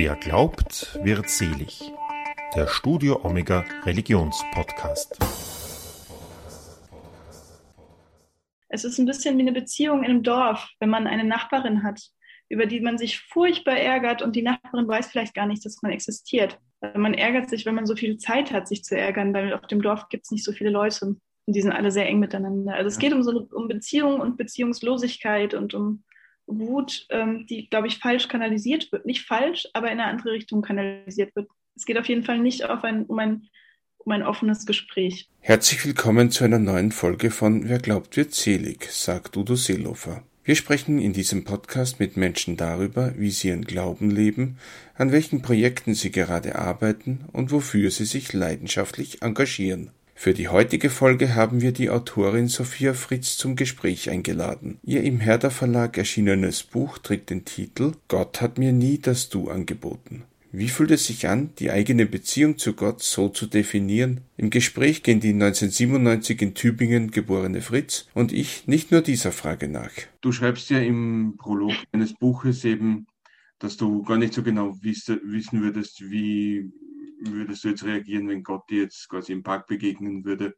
Wer glaubt, wird selig. Der Studio Omega Religionspodcast. Es ist ein bisschen wie eine Beziehung in einem Dorf, wenn man eine Nachbarin hat, über die man sich furchtbar ärgert und die Nachbarin weiß vielleicht gar nicht, dass man existiert. Man ärgert sich, wenn man so viel Zeit hat, sich zu ärgern, weil auf dem Dorf gibt es nicht so viele Leute und die sind alle sehr eng miteinander. Also es geht um so um Beziehung und Beziehungslosigkeit und um Wut, ähm, die, glaube ich, falsch kanalisiert wird. Nicht falsch, aber in eine andere Richtung kanalisiert wird. Es geht auf jeden Fall nicht ein, um, ein, um ein offenes Gespräch. Herzlich willkommen zu einer neuen Folge von Wer glaubt, wird selig, sagt Udo Seelofer. Wir sprechen in diesem Podcast mit Menschen darüber, wie sie ihren Glauben leben, an welchen Projekten sie gerade arbeiten und wofür sie sich leidenschaftlich engagieren. Für die heutige Folge haben wir die Autorin Sophia Fritz zum Gespräch eingeladen. Ihr im Herder Verlag erschienenes Buch trägt den Titel Gott hat mir nie das Du angeboten. Wie fühlt es sich an, die eigene Beziehung zu Gott so zu definieren? Im Gespräch gehen die 1997 in Tübingen geborene Fritz und ich nicht nur dieser Frage nach. Du schreibst ja im Prolog eines Buches eben, dass du gar nicht so genau wissen würdest, wie würdest du jetzt reagieren, wenn Gott dir jetzt quasi im Park begegnen würde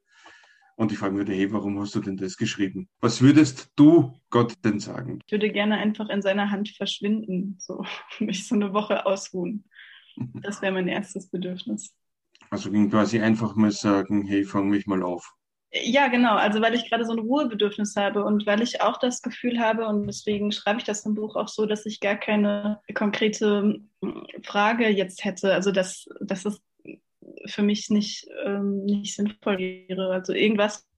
und ich fragen würde, hey, warum hast du denn das geschrieben? Was würdest du Gott denn sagen? Ich würde gerne einfach in seiner Hand verschwinden, so mich so eine Woche ausruhen. Das wäre mein erstes Bedürfnis. Also ging quasi einfach mal sagen, hey, fang mich mal auf. Ja, genau. Also weil ich gerade so ein Ruhebedürfnis habe und weil ich auch das Gefühl habe, und deswegen schreibe ich das im Buch auch so, dass ich gar keine konkrete hm, Frage jetzt hätte. Also dass, dass es für mich nicht, ähm, nicht sinnvoll wäre. Also irgendwas,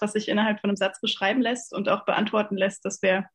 was sich innerhalb von einem Satz beschreiben lässt und auch beantworten lässt, das wäre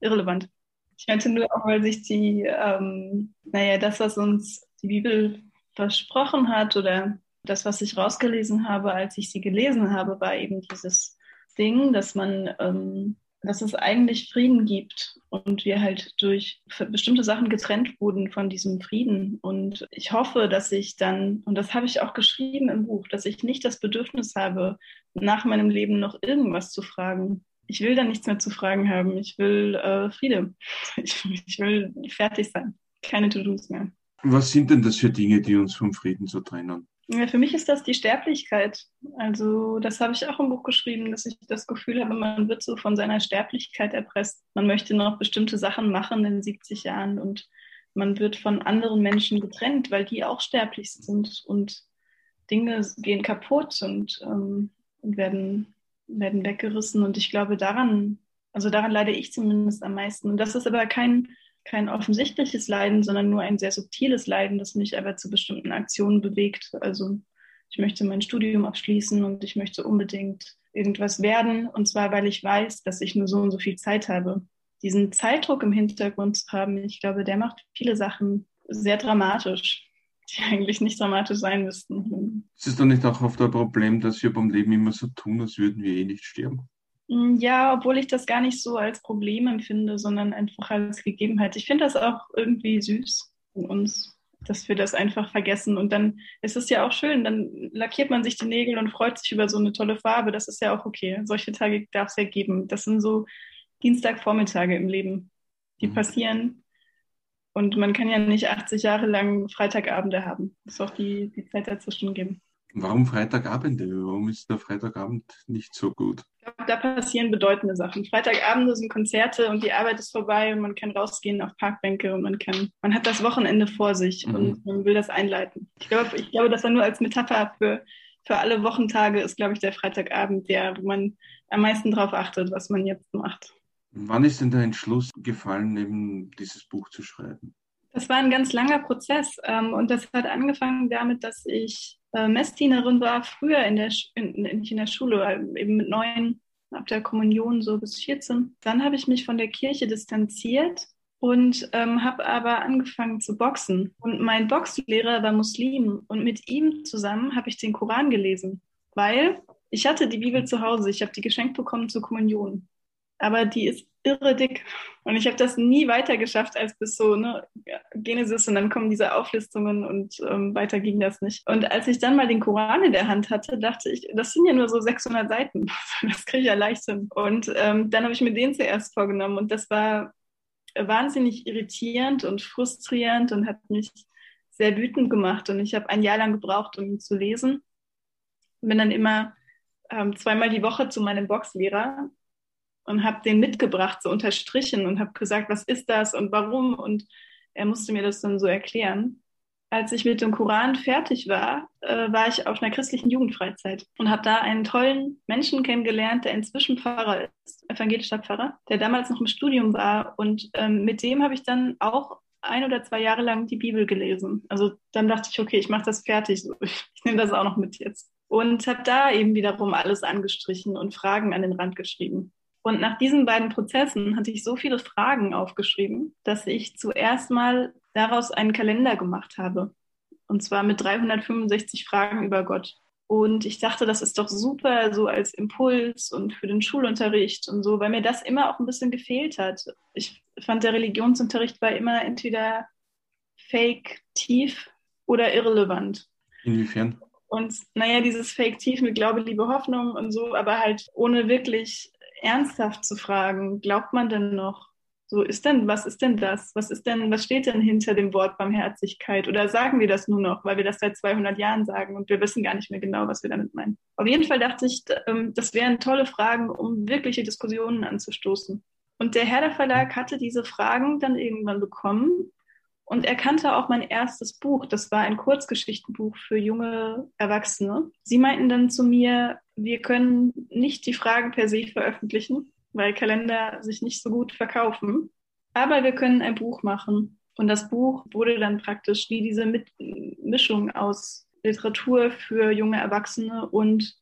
irrelevant. Ich meinte nur auch, weil sich die, ähm, naja, das, was uns die Bibel versprochen hat oder das, was ich rausgelesen habe, als ich sie gelesen habe, war eben dieses Ding, dass man, ähm, dass es eigentlich Frieden gibt und wir halt durch bestimmte Sachen getrennt wurden von diesem Frieden. Und ich hoffe, dass ich dann, und das habe ich auch geschrieben im Buch, dass ich nicht das Bedürfnis habe, nach meinem Leben noch irgendwas zu fragen. Ich will dann nichts mehr zu fragen haben. Ich will äh, Friede. Ich, ich will fertig sein. Keine To-Dos mehr. Was sind denn das für Dinge, die uns vom Frieden so trennen? Ja, für mich ist das die Sterblichkeit. Also das habe ich auch im Buch geschrieben, dass ich das Gefühl habe, man wird so von seiner Sterblichkeit erpresst. Man möchte noch bestimmte Sachen machen in 70 Jahren und man wird von anderen Menschen getrennt, weil die auch sterblich sind und Dinge gehen kaputt und, ähm, werden, werden weggerissen. Und ich glaube, daran, also daran leide ich zumindest am meisten. Und das ist aber kein kein offensichtliches Leiden, sondern nur ein sehr subtiles Leiden, das mich aber zu bestimmten Aktionen bewegt. Also ich möchte mein Studium abschließen und ich möchte unbedingt irgendwas werden. Und zwar, weil ich weiß, dass ich nur so und so viel Zeit habe. Diesen Zeitdruck im Hintergrund zu haben, ich glaube, der macht viele Sachen sehr dramatisch, die eigentlich nicht dramatisch sein müssten. Ist es doch nicht auch oft ein Problem, dass wir beim Leben immer so tun, als würden wir eh nicht sterben? Mm, ja, obwohl ich das gar nicht so als Problem empfinde, sondern einfach als Gegebenheit. Ich finde das auch irgendwie süß in uns, dass wir das einfach vergessen. Und dann ist es ja auch schön, dann lackiert man sich die Nägel und freut sich über so eine tolle Farbe. Das ist ja auch okay. Solche Tage darf es ja geben. Das sind so Dienstagvormittage im Leben, die mhm. passieren. Und man kann ja nicht 80 Jahre lang Freitagabende haben. Es muss auch die, die Zeit dazwischen geben. Warum Freitagabende? Warum ist der Freitagabend nicht so gut? Ich glaube, da passieren bedeutende Sachen. Freitagabende sind Konzerte und die Arbeit ist vorbei und man kann rausgehen auf Parkbänke und man kann, man hat das Wochenende vor sich mhm. und man will das einleiten. Ich glaube, ich glaube, das war nur als Metapher für, für alle Wochentage ist, glaube ich, der Freitagabend, der, wo man am meisten darauf achtet, was man jetzt macht. Wann ist denn der Entschluss gefallen, eben dieses Buch zu schreiben? Das war ein ganz langer Prozess ähm, und das hat angefangen damit, dass ich äh, Messdienerin war, früher in der, in, nicht in der Schule, eben mit neun, ab der Kommunion so bis 14. Dann habe ich mich von der Kirche distanziert und ähm, habe aber angefangen zu boxen. Und mein Boxlehrer war Muslim und mit ihm zusammen habe ich den Koran gelesen, weil ich hatte die Bibel zu Hause, ich habe die geschenkt bekommen zur Kommunion. Aber die ist irre dick. Und ich habe das nie weiter geschafft als bis so ne, Genesis und dann kommen diese Auflistungen und ähm, weiter ging das nicht. Und als ich dann mal den Koran in der Hand hatte, dachte ich, das sind ja nur so 600 Seiten. Das kriege ich ja leicht hin. Und ähm, dann habe ich mir den zuerst vorgenommen und das war wahnsinnig irritierend und frustrierend und hat mich sehr wütend gemacht. Und ich habe ein Jahr lang gebraucht, um ihn zu lesen. Bin dann immer ähm, zweimal die Woche zu meinem Boxlehrer und habe den mitgebracht, so unterstrichen und habe gesagt, was ist das und warum? Und er musste mir das dann so erklären. Als ich mit dem Koran fertig war, äh, war ich auf einer christlichen Jugendfreizeit und habe da einen tollen Menschen kennengelernt, der inzwischen Pfarrer ist, evangelischer Pfarrer, der damals noch im Studium war. Und ähm, mit dem habe ich dann auch ein oder zwei Jahre lang die Bibel gelesen. Also dann dachte ich, okay, ich mache das fertig. Ich, ich nehme das auch noch mit jetzt. Und habe da eben wiederum alles angestrichen und Fragen an den Rand geschrieben. Und nach diesen beiden Prozessen hatte ich so viele Fragen aufgeschrieben, dass ich zuerst mal daraus einen Kalender gemacht habe. Und zwar mit 365 Fragen über Gott. Und ich dachte, das ist doch super so als Impuls und für den Schulunterricht und so, weil mir das immer auch ein bisschen gefehlt hat. Ich fand, der Religionsunterricht war immer entweder fake, tief oder irrelevant. Inwiefern? Und naja, dieses Fake tief mit Glaube, Liebe, Hoffnung und so, aber halt ohne wirklich ernsthaft zu fragen, glaubt man denn noch? So ist denn, was ist denn das? Was ist denn, was steht denn hinter dem Wort Barmherzigkeit? Oder sagen wir das nur noch, weil wir das seit 200 Jahren sagen und wir wissen gar nicht mehr genau, was wir damit meinen? Auf jeden Fall dachte ich, ähm, das wären tolle Fragen, um wirkliche Diskussionen anzustoßen. Und der Herder Verlag hatte diese Fragen dann irgendwann bekommen und er kannte auch mein erstes Buch. Das war ein Kurzgeschichtenbuch für junge Erwachsene. Sie meinten dann zu mir, wir können nicht die Fragen per se veröffentlichen, weil Kalender sich nicht so gut verkaufen. Aber wir können ein Buch machen. Und das Buch wurde dann praktisch wie diese Mit Mischung aus Literatur für junge Erwachsene und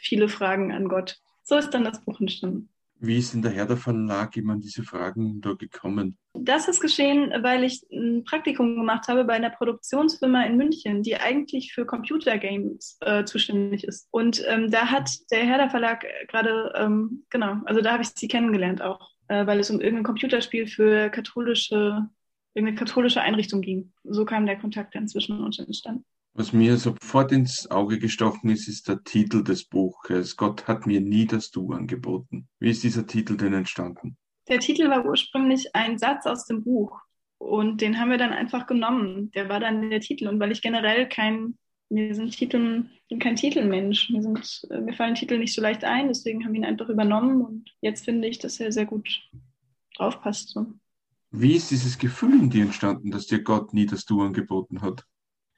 viele Fragen an Gott. So ist dann das Buch entstanden. Wie ist denn der Herr der Verlag immer an diese Fragen da gekommen? Das ist geschehen, weil ich ein Praktikum gemacht habe bei einer Produktionsfirma in München, die eigentlich für Computergames äh, zuständig ist. Und ähm, da hat der Herder Verlag gerade, ähm, genau, also da habe ich sie kennengelernt auch, äh, weil es um irgendein Computerspiel für katholische, irgendeine katholische Einrichtung ging. So kam der Kontakt dann zwischen uns entstanden. Was mir sofort ins Auge gestochen ist, ist der Titel des Buches. Gott hat mir nie das Du angeboten. Wie ist dieser Titel denn entstanden? Der Titel war ursprünglich ein Satz aus dem Buch und den haben wir dann einfach genommen. Der war dann der Titel und weil ich generell kein, mir sind Titel, bin kein Titelmensch, mir, sind, mir fallen Titel nicht so leicht ein, deswegen haben wir ihn einfach übernommen und jetzt finde ich, dass er sehr gut draufpasst. So. Wie ist dieses Gefühl in dir entstanden, dass dir Gott nie das Du angeboten hat?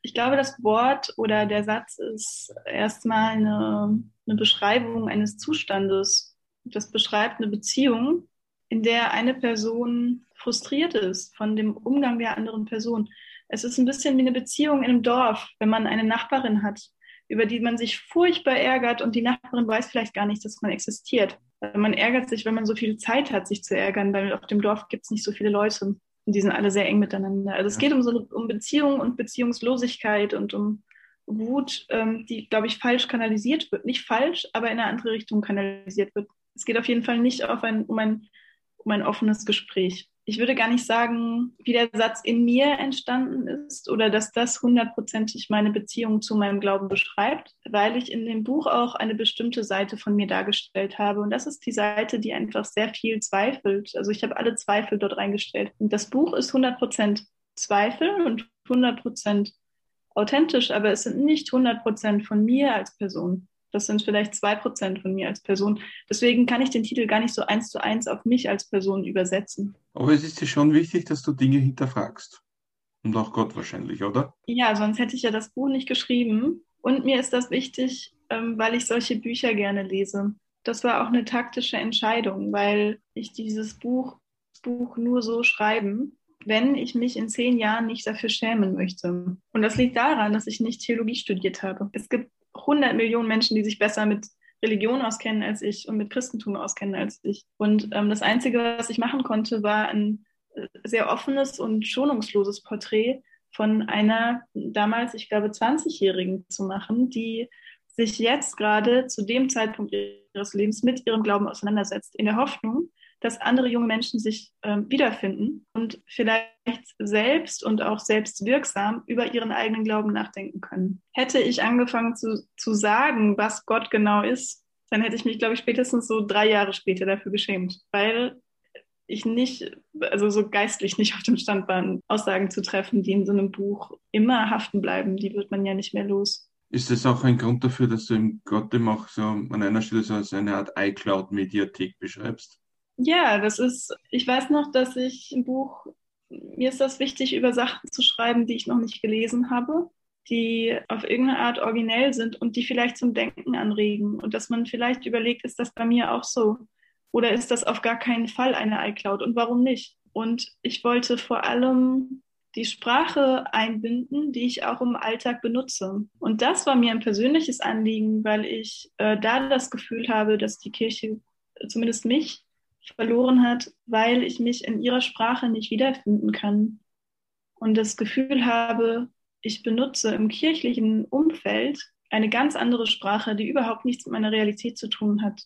Ich glaube, das Wort oder der Satz ist erstmal eine, eine Beschreibung eines Zustandes. Das beschreibt eine Beziehung, in der eine Person frustriert ist von dem Umgang der anderen Person. Es ist ein bisschen wie eine Beziehung in einem Dorf, wenn man eine Nachbarin hat, über die man sich furchtbar ärgert und die Nachbarin weiß vielleicht gar nicht, dass man existiert. Man ärgert sich, wenn man so viel Zeit hat, sich zu ärgern, weil auf dem Dorf gibt es nicht so viele Leute. Und die sind alle sehr eng miteinander. Also es geht um so um Beziehung und Beziehungslosigkeit und um Wut, ähm, die, glaube ich, falsch kanalisiert wird. Nicht falsch, aber in eine andere Richtung kanalisiert wird. Es geht auf jeden Fall nicht ein, um ein um ein offenes Gespräch. Ich würde gar nicht sagen, wie der Satz in mir entstanden ist oder dass das hundertprozentig meine Beziehung zu meinem Glauben beschreibt, weil ich in dem Buch auch eine bestimmte Seite von mir dargestellt habe. Und das ist die Seite, die einfach sehr viel zweifelt. Also ich habe alle Zweifel dort reingestellt. Und das Buch ist 100% Zweifel und 100% authentisch, aber es sind nicht 100% von mir als Person. Das sind vielleicht zwei Prozent von mir als Person. Deswegen kann ich den Titel gar nicht so eins zu eins auf mich als Person übersetzen. Aber es ist dir schon wichtig, dass du Dinge hinterfragst. Und auch Gott wahrscheinlich, oder? Ja, sonst hätte ich ja das Buch nicht geschrieben. Und mir ist das wichtig, ähm, weil ich solche Bücher gerne lese. Das war auch eine taktische Entscheidung, weil ich dieses Buch, Buch nur so schreiben, wenn ich mich in zehn Jahren nicht dafür schämen möchte. Und das liegt daran, dass ich nicht Theologie studiert habe. Es gibt 100 Millionen Menschen, die sich besser mit Religion auskennen als ich und mit Christentum auskennen als ich. Und ähm, das Einzige, was ich machen konnte, war ein äh, sehr offenes und schonungsloses Porträt von einer damals, ich glaube, 20-Jährigen zu machen, die sich jetzt gerade zu dem Zeitpunkt ihres Lebens mit ihrem Glauben auseinandersetzt, in der Hoffnung, dass andere junge Menschen sich ähm, wiederfinden und vielleicht selbst und auch selbstwirksam über ihren eigenen Glauben nachdenken können. Hätte ich angefangen zu, zu sagen, was Gott genau ist, dann hätte ich mich, glaube ich, spätestens so drei Jahre später dafür geschämt, weil ich nicht, also so geistlich nicht auf dem Stand war, Aussagen zu treffen, die in so einem Buch immer haften bleiben. Die wird man ja nicht mehr los. Ist das auch ein Grund dafür, dass du im Gott auch so an einer Stelle so eine Art iCloud-Mediathek beschreibst? Ja, das ist, ich weiß noch, dass ich ein Buch, mir ist das wichtig, über Sachen zu schreiben, die ich noch nicht gelesen habe, die auf irgendeine Art originell sind und die vielleicht zum Denken anregen und dass man vielleicht überlegt, ist das bei mir auch so? Oder ist das auf gar keinen Fall eine iCloud und warum nicht? Und ich wollte vor allem die Sprache einbinden, die ich auch im Alltag benutze. Und das war mir ein persönliches Anliegen, weil ich äh, da das Gefühl habe, dass die Kirche zumindest mich verloren hat, weil ich mich in ihrer Sprache nicht wiederfinden kann. Und das Gefühl habe, ich benutze im kirchlichen Umfeld eine ganz andere Sprache, die überhaupt nichts mit meiner Realität zu tun hat.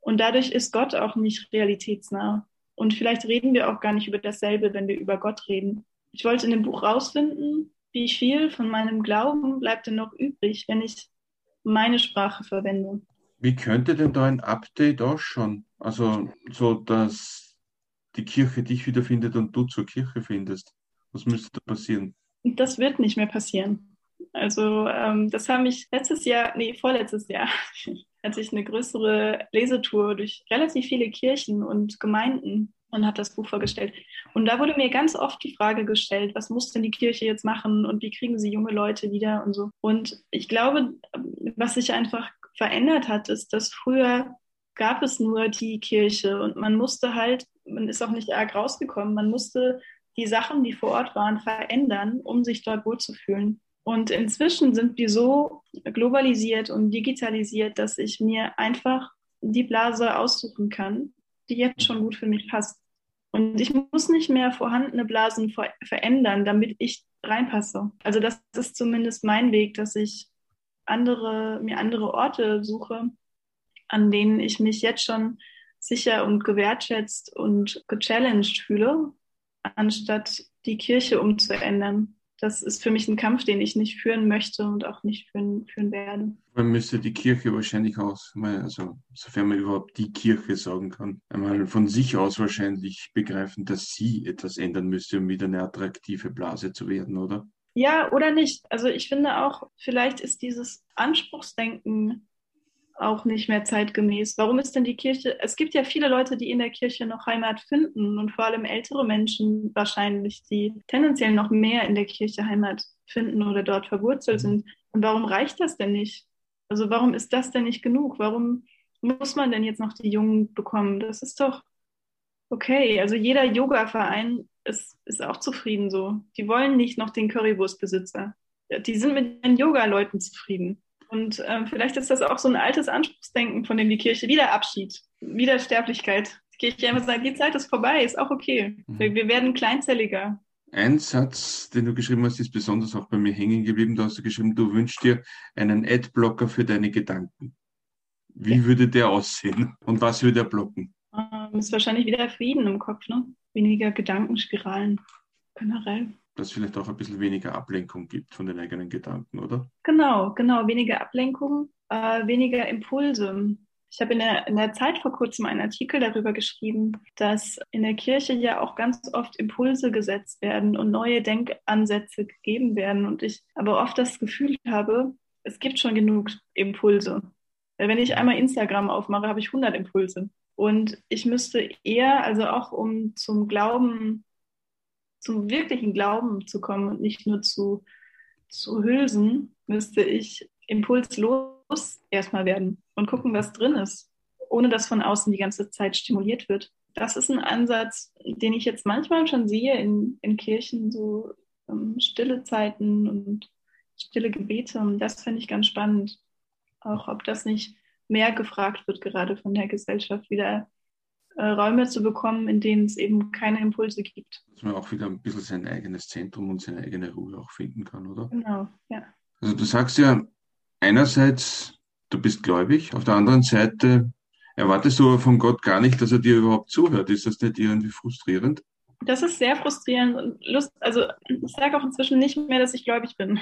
Und dadurch ist Gott auch nicht realitätsnah. Und vielleicht reden wir auch gar nicht über dasselbe, wenn wir über Gott reden. Ich wollte in dem Buch rausfinden, wie viel von meinem Glauben bleibt denn noch übrig, wenn ich meine Sprache verwende. Wie könnte denn da ein Update ausschauen? Also so, dass die Kirche dich wiederfindet und du zur Kirche findest. Was müsste da passieren? Das wird nicht mehr passieren. Also ähm, das habe ich letztes Jahr, nee, vorletztes Jahr, hatte ich eine größere Lesetour durch relativ viele Kirchen und Gemeinden und habe das Buch vorgestellt. Und da wurde mir ganz oft die Frage gestellt, was muss denn die Kirche jetzt machen und wie kriegen sie junge Leute wieder und so. Und ich glaube, was sich einfach verändert hat, ist, dass früher gab es nur die Kirche und man musste halt, man ist auch nicht arg rausgekommen, man musste die Sachen, die vor Ort waren, verändern, um sich dort wohlzufühlen. Und inzwischen sind wir so globalisiert und digitalisiert, dass ich mir einfach die Blase aussuchen kann, die jetzt schon gut für mich passt. Und ich muss nicht mehr vorhandene Blasen ver verändern, damit ich reinpasse. Also das ist zumindest mein Weg, dass ich andere, mir andere Orte suche, an denen ich mich jetzt schon sicher und gewertschätzt und gechallenged fühle, anstatt die Kirche umzuändern. Das ist für mich ein Kampf, den ich nicht führen möchte und auch nicht führen, führen werde. Man müsste die Kirche wahrscheinlich aus, also sofern man überhaupt die Kirche sagen kann, einmal von sich aus wahrscheinlich begreifen, dass sie etwas ändern müsste, um wieder eine attraktive Blase zu werden, oder? Ja, oder nicht. Also ich finde auch, vielleicht ist dieses Anspruchsdenken auch nicht mehr zeitgemäß. Warum ist denn die Kirche? Es gibt ja viele Leute, die in der Kirche noch Heimat finden und vor allem ältere Menschen wahrscheinlich, die tendenziell noch mehr in der Kirche Heimat finden oder dort verwurzelt sind. Und warum reicht das denn nicht? Also warum ist das denn nicht genug? Warum muss man denn jetzt noch die Jungen bekommen? Das ist doch okay. Also jeder Yoga-Verein ist, ist auch zufrieden so. Die wollen nicht noch den Currywurstbesitzer. Die sind mit den Yoga-Leuten zufrieden. Und äh, vielleicht ist das auch so ein altes Anspruchsdenken, von dem die Kirche wieder Abschied, Wiedersterblichkeit. Die Kirche einfach sagt, die Zeit ist vorbei, ist auch okay. Mhm. Wir, wir werden kleinzelliger. Ein Satz, den du geschrieben hast, ist besonders auch bei mir hängen geblieben. Da hast du geschrieben, du wünschst dir einen Adblocker für deine Gedanken. Wie ja. würde der aussehen und was würde er blocken? Ähm, ist wahrscheinlich wieder Frieden im Kopf, ne? Weniger Gedankenspiralen generell dass es vielleicht auch ein bisschen weniger Ablenkung gibt von den eigenen Gedanken, oder? Genau, genau, weniger Ablenkung, äh, weniger Impulse. Ich habe in der, in der Zeit vor kurzem einen Artikel darüber geschrieben, dass in der Kirche ja auch ganz oft Impulse gesetzt werden und neue Denkansätze gegeben werden. Und ich aber oft das Gefühl habe, es gibt schon genug Impulse. Wenn ich einmal Instagram aufmache, habe ich 100 Impulse. Und ich müsste eher, also auch um zum Glauben zum wirklichen Glauben zu kommen und nicht nur zu, zu Hülsen, müsste ich impulslos erstmal werden und gucken, was drin ist, ohne dass von außen die ganze Zeit stimuliert wird. Das ist ein Ansatz, den ich jetzt manchmal schon sehe in, in Kirchen, so um, ähm, stille Zeiten und stille Gebete. Und das finde ich ganz spannend. Auch ob das nicht mehr gefragt wird, gerade von der Gesellschaft, wieder äh, Räume zu bekommen, in denen es eben keine Impulse gibt. Dass man auch wieder ein bisschen sein eigenes Zentrum und seine eigene Ruhe auch finden kann, oder? Genau, ja. Also du sagst ja einerseits, du bist gläubig, auf der anderen Seite erwartest du aber von Gott gar nicht, dass er dir überhaupt zuhört. Ist das nicht irgendwie frustrierend? Das ist sehr frustrierend und Lust, also ich sage auch inzwischen nicht mehr, dass ich gläubig bin.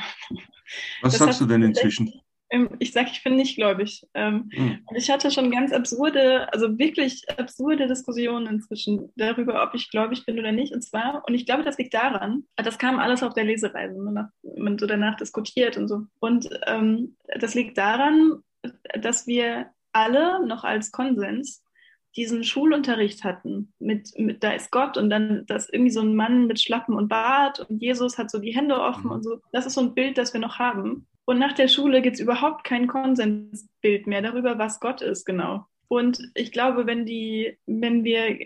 Was das sagst du denn inzwischen? Ähm, ich sage, ich bin nicht gläubig. Ähm, mhm. Und ich hatte schon ganz absurde, also wirklich absurde Diskussionen inzwischen darüber, ob ich gläubig bin oder nicht. Und zwar, und ich glaube, das liegt daran, das kam alles auf der Lesereise, ne, man so danach diskutiert und so. Und ähm, das liegt daran, dass wir alle noch als Konsens diesen Schulunterricht hatten, mit, mit da ist Gott und dann das irgendwie so ein Mann mit Schlappen und Bart und Jesus hat so die Hände offen mhm. und so. Das ist so ein Bild, das wir noch haben. Und nach der Schule gibt es überhaupt kein Konsensbild mehr darüber, was Gott ist, genau. Und ich glaube, wenn die, wenn wir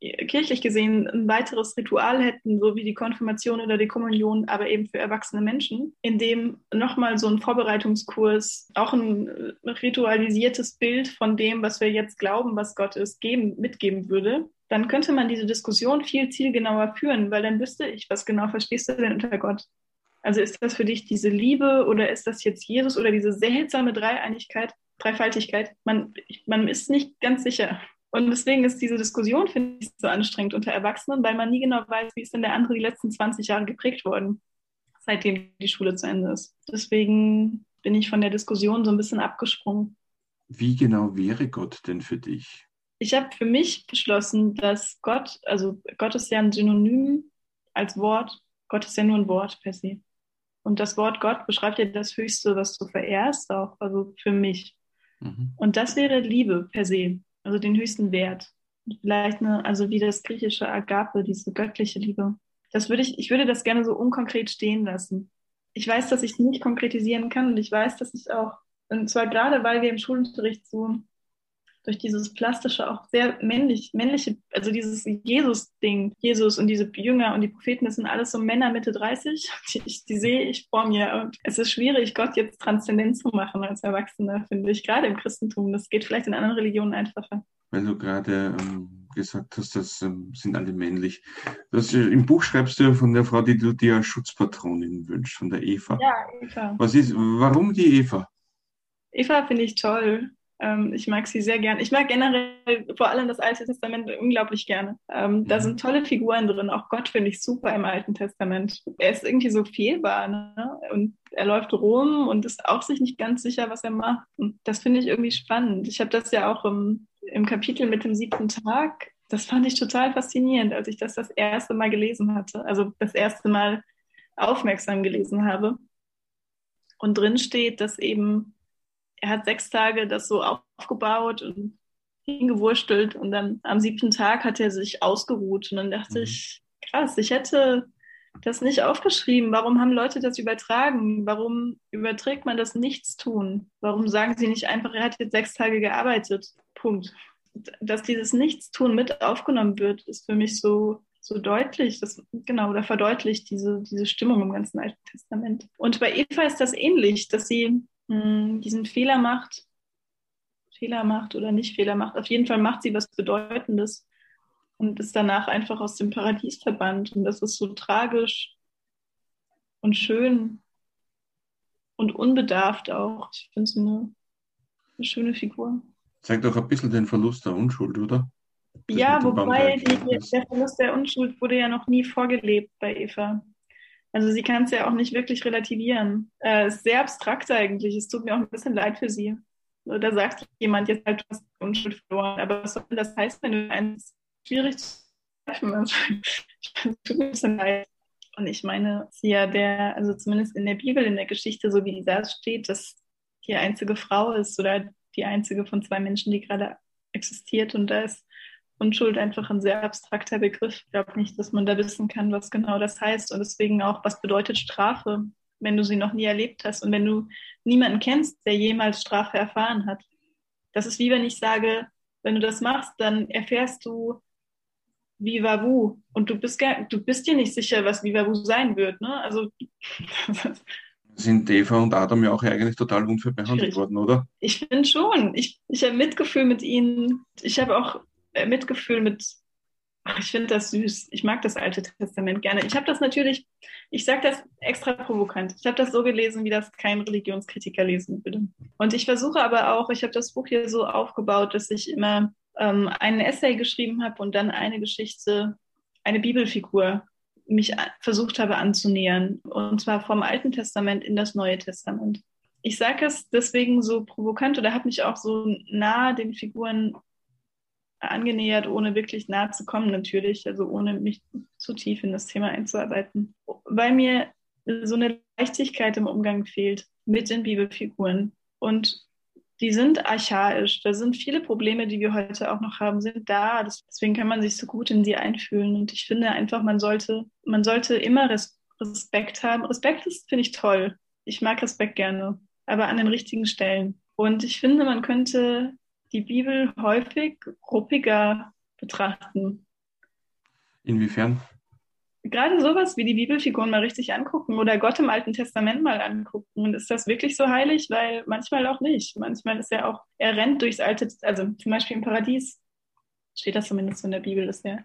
kirchlich gesehen ein weiteres Ritual hätten, so wie die Konfirmation oder die Kommunion, aber eben für erwachsene Menschen, in dem nochmal so ein Vorbereitungskurs, auch ein ritualisiertes Bild von dem, was wir jetzt glauben, was Gott ist, geben, mitgeben würde, dann könnte man diese Diskussion viel zielgenauer führen, weil dann wüsste ich, was genau verstehst du denn unter Gott? Also ist das für dich diese Liebe oder ist das jetzt Jesus oder diese seltsame Dreieinigkeit, Dreifaltigkeit? Man, man ist nicht ganz sicher. Und deswegen ist diese Diskussion, finde ich, so anstrengend unter Erwachsenen, weil man nie genau weiß, wie ist denn der andere die letzten 20 Jahre geprägt worden, seitdem die Schule zu Ende ist. Deswegen bin ich von der Diskussion so ein bisschen abgesprungen. Wie genau wäre Gott denn für dich? Ich habe für mich beschlossen, dass Gott, also Gott ist ja ein Synonym als Wort. Gott ist ja nur ein Wort per se. Und das Wort Gott beschreibt ja das Höchste, was du verehrst, auch, also für mich. Mhm. Und das wäre Liebe per se also den höchsten Wert. Vielleicht eine, also wie das griechische Agape, diese göttliche Liebe. Das würde ich, ich würde das gerne so unkonkret stehen lassen. Ich weiß, dass ich nicht konkretisieren kann und ich weiß, dass ich auch, und zwar gerade, weil wir im Schulunterricht so durch dieses plastische, auch sehr männlich, männliche, also dieses Jesus-Ding, Jesus und diese Jünger und die Propheten, das sind alles so Männer Mitte 30, die, die sehe ich vor mir. Und es ist schwierig, Gott jetzt transzendent zu machen als Erwachsener, finde ich, gerade im Christentum. Das geht vielleicht in anderen Religionen einfacher. Weil du gerade ähm, gesagt hast, das ähm, sind alle männlich. Das, äh, Im Buch schreibst du von der Frau, die du dir als Schutzpatronin wünschst, von der Eva. Ja, Eva. Was ist, warum die Eva? Eva finde ich toll. Ähm, ich mag sie sehr gern. Ich mag generell vor allem das Alte Testament unglaublich gerne. Ähm, da mhm. sind tolle Figuren drin. Auch Gott finde ich super im Alten Testament. Er ist irgendwie so fehlbar ne? und er läuft rum und ist auch sich nicht ganz sicher, was er macht. Und das finde ich irgendwie spannend. Ich habe das ja auch im, im Kapitel mit dem siebten Tag. Das fand ich total faszinierend, als ich das das erste Mal gelesen hatte. Also das erste Mal aufmerksam gelesen habe. Und drin steht, dass eben er hat sechs Tage das so aufgebaut und hingewurstelt und dann am siebten Tag hat er sich ausgeruht und dann dachte mhm. ich, krass, ich hätte das nicht aufgeschrieben. Warum haben Leute das übertragen? Warum überträgt man das Nichtstun? Warum sagen sie nicht einfach, er hat jetzt sechs Tage gearbeitet? Punkt. Dass dieses Nichtstun mit aufgenommen wird, ist für mich so, so deutlich. Das, genau, da verdeutlicht diese, diese Stimmung im ganzen Alten Testament. Und bei Eva ist das ähnlich, dass sie mh, diesen Fehler macht, Fehler macht oder nicht Fehler macht. Auf jeden Fall macht sie was Bedeutendes und ist danach einfach aus dem Paradies verbannt. Und das ist so tragisch und schön und unbedarft auch. Ich finde es eine, eine schöne Figur. Zeigt auch ein bisschen den Verlust der Unschuld, oder? Das ja, wobei die, der Verlust der Unschuld wurde ja noch nie vorgelebt bei Eva. Also sie kann es ja auch nicht wirklich relativieren. Äh, ist sehr abstrakt eigentlich. Es tut mir auch ein bisschen leid für sie. So, da sagt jemand jetzt halt, du hast Unschuld verloren. Aber was soll das heißen, wenn du eins schwierig zu treffen also, tut mir ein bisschen leid. Und ich meine, sie ja der, also zumindest in der Bibel, in der Geschichte, so wie die da steht, dass die einzige Frau ist oder die einzige von zwei Menschen, die gerade existiert. Und da ist Unschuld einfach ein sehr abstrakter Begriff. Ich glaube nicht, dass man da wissen kann, was genau das heißt. Und deswegen auch, was bedeutet Strafe, wenn du sie noch nie erlebt hast und wenn du niemanden kennst, der jemals Strafe erfahren hat. Das ist wie wenn ich sage, wenn du das machst, dann erfährst du Viva Vu und du bist, du bist dir nicht sicher, was Viva Vu sein wird. Ne? Also sind Eva und Adam ja auch eigentlich total unfair behandelt worden, oder? Ich finde schon. Ich, ich habe Mitgefühl mit ihnen. Ich habe auch Mitgefühl mit, ach, ich finde das süß. Ich mag das Alte Testament gerne. Ich habe das natürlich, ich sage das extra provokant. Ich habe das so gelesen, wie das kein Religionskritiker lesen würde. Und ich versuche aber auch, ich habe das Buch hier so aufgebaut, dass ich immer ähm, einen Essay geschrieben habe und dann eine Geschichte, eine Bibelfigur mich versucht habe anzunähern. Und zwar vom Alten Testament in das Neue Testament ich sage es deswegen so provokant oder habe mich auch so nah den Figuren angenähert, ohne wirklich nahe zu kommen natürlich, also ohne mich zu tief in das Thema einzuarbeiten, weil mir so eine Leichtigkeit im Umgang fehlt mit den Bibelfiguren. Und die sind archaisch. Da sind viele Probleme, die wir heute auch noch haben, sind da. Deswegen kann man sich so gut in sie einfühlen. Und ich finde einfach, man sollte, man sollte immer Respekt haben. Respekt ist, finde ich, toll. Ich mag Respekt gerne, aber an den richtigen Stellen. Und ich finde, man könnte die Bibel häufig ruppiger betrachten. Inwiefern? Gerade sowas wie die Bibelfiguren mal richtig angucken oder Gott im Alten Testament mal angucken. Und ist das wirklich so heilig? Weil manchmal auch nicht. Manchmal ist er auch, er rennt durchs Alte, also zum Beispiel im Paradies steht das zumindest in der Bibel, dass er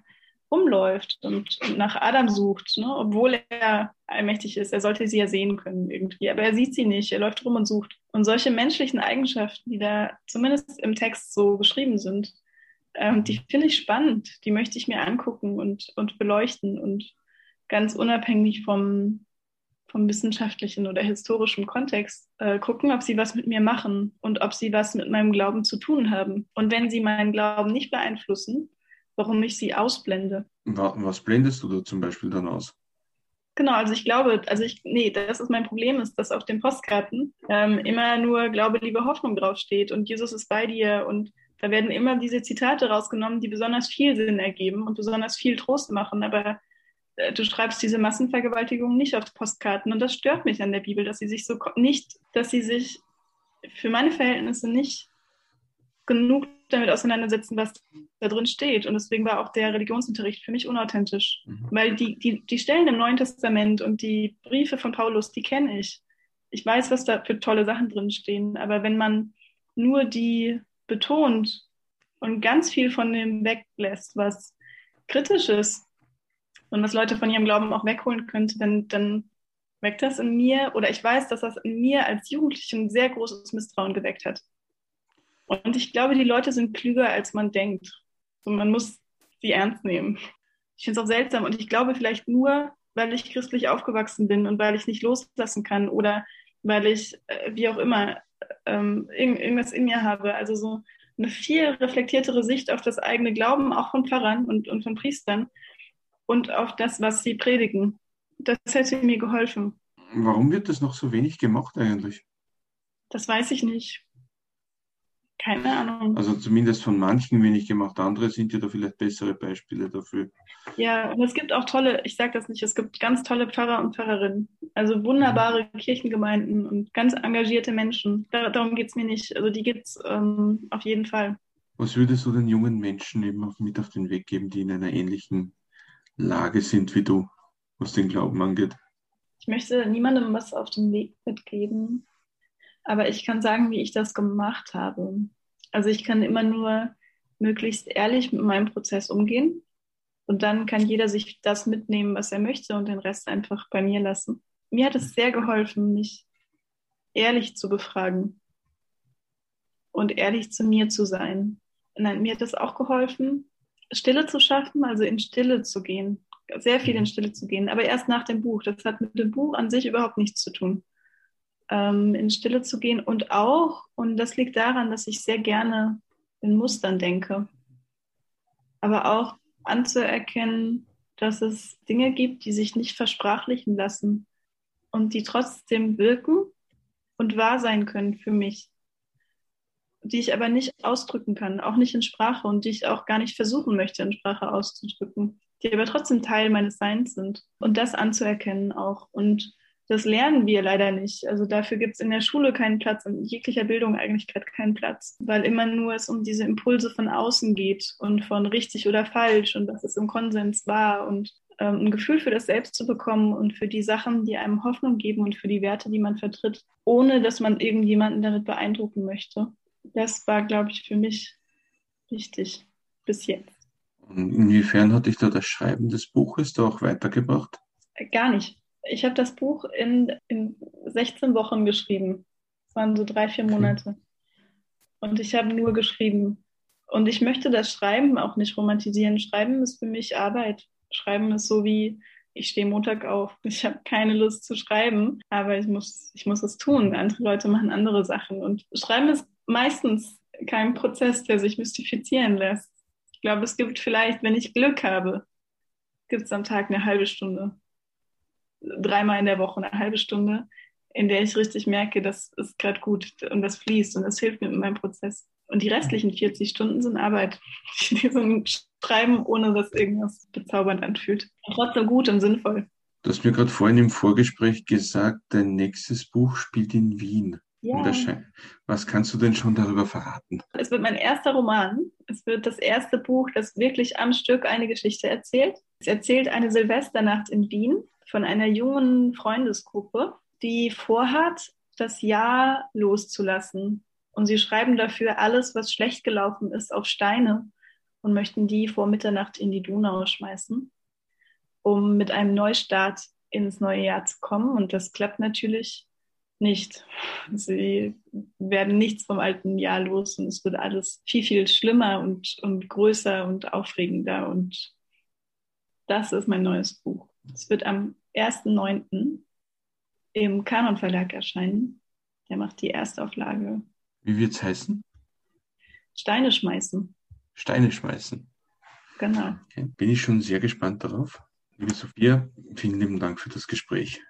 rumläuft und, nach Adam sucht, ne? obwohl er allmächtig ist. Er sollte sie ja sehen können irgendwie, aber er sieht sie nicht. Er läuft rum und sucht. Und solche menschlichen Eigenschaften, die da zumindest im Text so beschrieben sind, ähm, die finde ich spannend. Die möchte ich mir angucken und, und beleuchten und ganz unabhängig vom, vom wissenschaftlichen oder historischen Kontext äh, gucken, ob sie was mit mir machen und ob sie was mit meinem Glauben zu tun haben. Und wenn sie meinen Glauben nicht beeinflussen, warum ich sie ausblende. Was blendest du da zum Beispiel dann aus? Genau, also ich glaube, also ich, nee, das ist mein Problem, ist, dass auf den Postkarten ähm, immer nur Glaube, Liebe, Hoffnung draufsteht und Jesus ist bei dir und da werden immer diese Zitate rausgenommen, die besonders viel Sinn ergeben und besonders viel Trost machen, aber äh, du schreibst diese Massenvergewaltigung nicht auf Postkarten und das stört mich an der Bibel, dass sie sich so nicht, dass sie sich für meine Verhältnisse nicht genug damit auseinandersetzen, was da drin steht. Und deswegen war auch der Religionsunterricht für mich unauthentisch. Mhm. Weil die, die, die Stellen im Neuen Testament und die Briefe von Paulus, die kenne ich. Ich weiß, was da für tolle Sachen drin stehen. Aber wenn man nur die betont und ganz viel von dem weglässt, was kritisch ist und was Leute von ihrem Glauben auch wegholen könnte, dann, dann weckt das in mir, oder ich weiß, dass das in mir als Jugendliche ein sehr großes Misstrauen geweckt hat. Und ich glaube, die Leute sind klüger, als man denkt. Und man muss sie ernst nehmen. Ich finde es auch seltsam. Und ich glaube vielleicht nur, weil ich christlich aufgewachsen bin und weil ich nicht loslassen kann oder weil ich, äh, wie auch immer, ähm, irgendwas in mir habe. Also so eine viel reflektiertere Sicht auf das eigene Glauben, auch von Pfarrern und, und von Priestern und auf das, was sie predigen. Das hätte mir geholfen. Warum wird das noch so wenig gemacht eigentlich? Das weiß ich nicht. Keine Ahnung. Also zumindest von manchen wenig gemacht. Andere sind ja da vielleicht bessere Beispiele dafür. Ja, und es gibt auch tolle, ich sage das nicht, es gibt ganz tolle Pfarrer und Pfarrerinnen. Also wunderbare mhm. Kirchengemeinden und ganz engagierte Menschen. Da, darum geht es mir nicht. Also die gibt es ähm, auf jeden Fall. Was würdest du den jungen Menschen eben mit auf den Weg geben, die in einer ähnlichen Lage sind wie du, was den Glauben angeht? Ich möchte niemandem was auf den Weg mitgeben. Aber ich kann sagen, wie ich das gemacht habe. Also ich kann immer nur möglichst ehrlich mit meinem Prozess umgehen. Und dann kann jeder sich das mitnehmen, was er möchte und den Rest einfach bei mir lassen. Mir hat es sehr geholfen, mich ehrlich zu befragen und ehrlich zu mir zu sein. Nein, mir hat es auch geholfen, Stille zu schaffen, also in Stille zu gehen, sehr viel in Stille zu gehen, aber erst nach dem Buch. Das hat mit dem Buch an sich überhaupt nichts zu tun ähm, in Stille zu gehen. Und auch, und das liegt daran, dass ich sehr gerne in Mustern denke, aber auch anzuerkennen, dass es Dinge gibt, die sich nicht versprachlichen lassen und die trotzdem wirken und wahr sein können für mich, die ich aber nicht ausdrücken kann, auch nicht in Sprache und die ich auch gar nicht versuchen möchte, in Sprache auszudrücken, die aber trotzdem Teil meines Seins sind. Und das anzuerkennen auch. Und das lernen wir leider nicht. Also dafür gibt es in der Schule keinen Platz, in jeglicher Bildung eigentlich gerade keinen Platz, weil immer nur es um diese Impulse von außen geht und von richtig oder falsch und was ist im Konsens war und ähm, ein Gefühl für das Selbst zu bekommen und für die Sachen, die einem Hoffnung geben und für die Werte, die man vertritt, ohne dass man irgendjemanden damit beeindrucken möchte. Das war, glaube ich, für mich wichtig bis jetzt. Inwiefern hat dich da das Schreiben des Buches da auch weitergebracht? Gar nicht. Ich habe das Buch in, in 16 Wochen geschrieben. Es waren so drei, vier Monate. Und ich habe nur geschrieben. Und ich möchte das Schreiben auch nicht romantisieren. Schreiben ist für mich Arbeit. Schreiben ist so wie ich stehe Montag auf, ich habe keine Lust zu schreiben, aber ich muss, ich muss es tun. Andere Leute machen andere Sachen. Und Schreiben ist meistens kein Prozess, der sich mystifizieren lässt. Ich glaube, es gibt vielleicht, wenn ich Glück habe, gibt es am Tag eine halbe Stunde, dreimal in der Woche eine halbe Stunde, in der ich richtig merke, das ist gerade gut und das fließt und das hilft mir in meinem Prozess. Und die restlichen 40 Stunden sind Arbeit. Die sind Schreiben, ohne dass irgendwas bezaubernd anfühlt. Trotzdem gut und sinnvoll. Du hast mir gerade vorhin im Vorgespräch gesagt, dein nächstes Buch spielt in Wien. Ja. Was kannst du denn schon darüber verraten? Es wird mein erster Roman. Es wird das erste Buch, das wirklich am Stück eine Geschichte erzählt. Es erzählt eine Silvesternacht in Wien von einer jungen Freundesgruppe, die vorhat, das Jahr loszulassen. Und sie schreiben dafür alles, was schlecht gelaufen ist, auf Steine und möchten die vor Mitternacht in die Donau schmeißen, um mit einem Neustart ins neue Jahr zu kommen. Und das klappt natürlich nicht. Sie werden nichts vom alten Jahr los und es wird alles viel, viel schlimmer und, und größer und aufregender. Und das ist mein neues Buch. Es wird am 1.9. im Kanon Verlag erscheinen. Der macht die Erstauflage. Wie wird es heißen? Steine schmeißen. Steine schmeißen. Genau. Okay. Bin ich schon sehr gespannt darauf. Liebe Sophia, vielen lieben Dank für das Gespräch.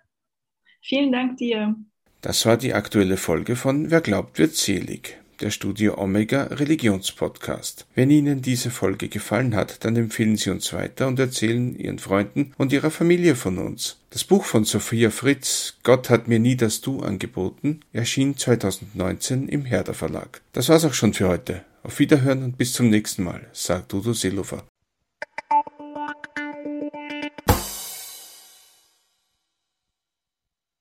Vielen Dank dir. Das war die aktuelle Folge von Wer glaubt, wird selig, der Studio Omega Religionspodcast. Wenn Ihnen diese Folge gefallen hat, dann empfehlen Sie uns weiter und erzählen Ihren Freunden und Ihrer Familie von uns. Das Buch von Sophia Fritz, Gott hat mir nie das Du angeboten, erschien 2019 im Herder Verlag. Das war's auch schon für heute. Auf Wiederhören und bis zum nächsten Mal, sagt Udo Seelofer.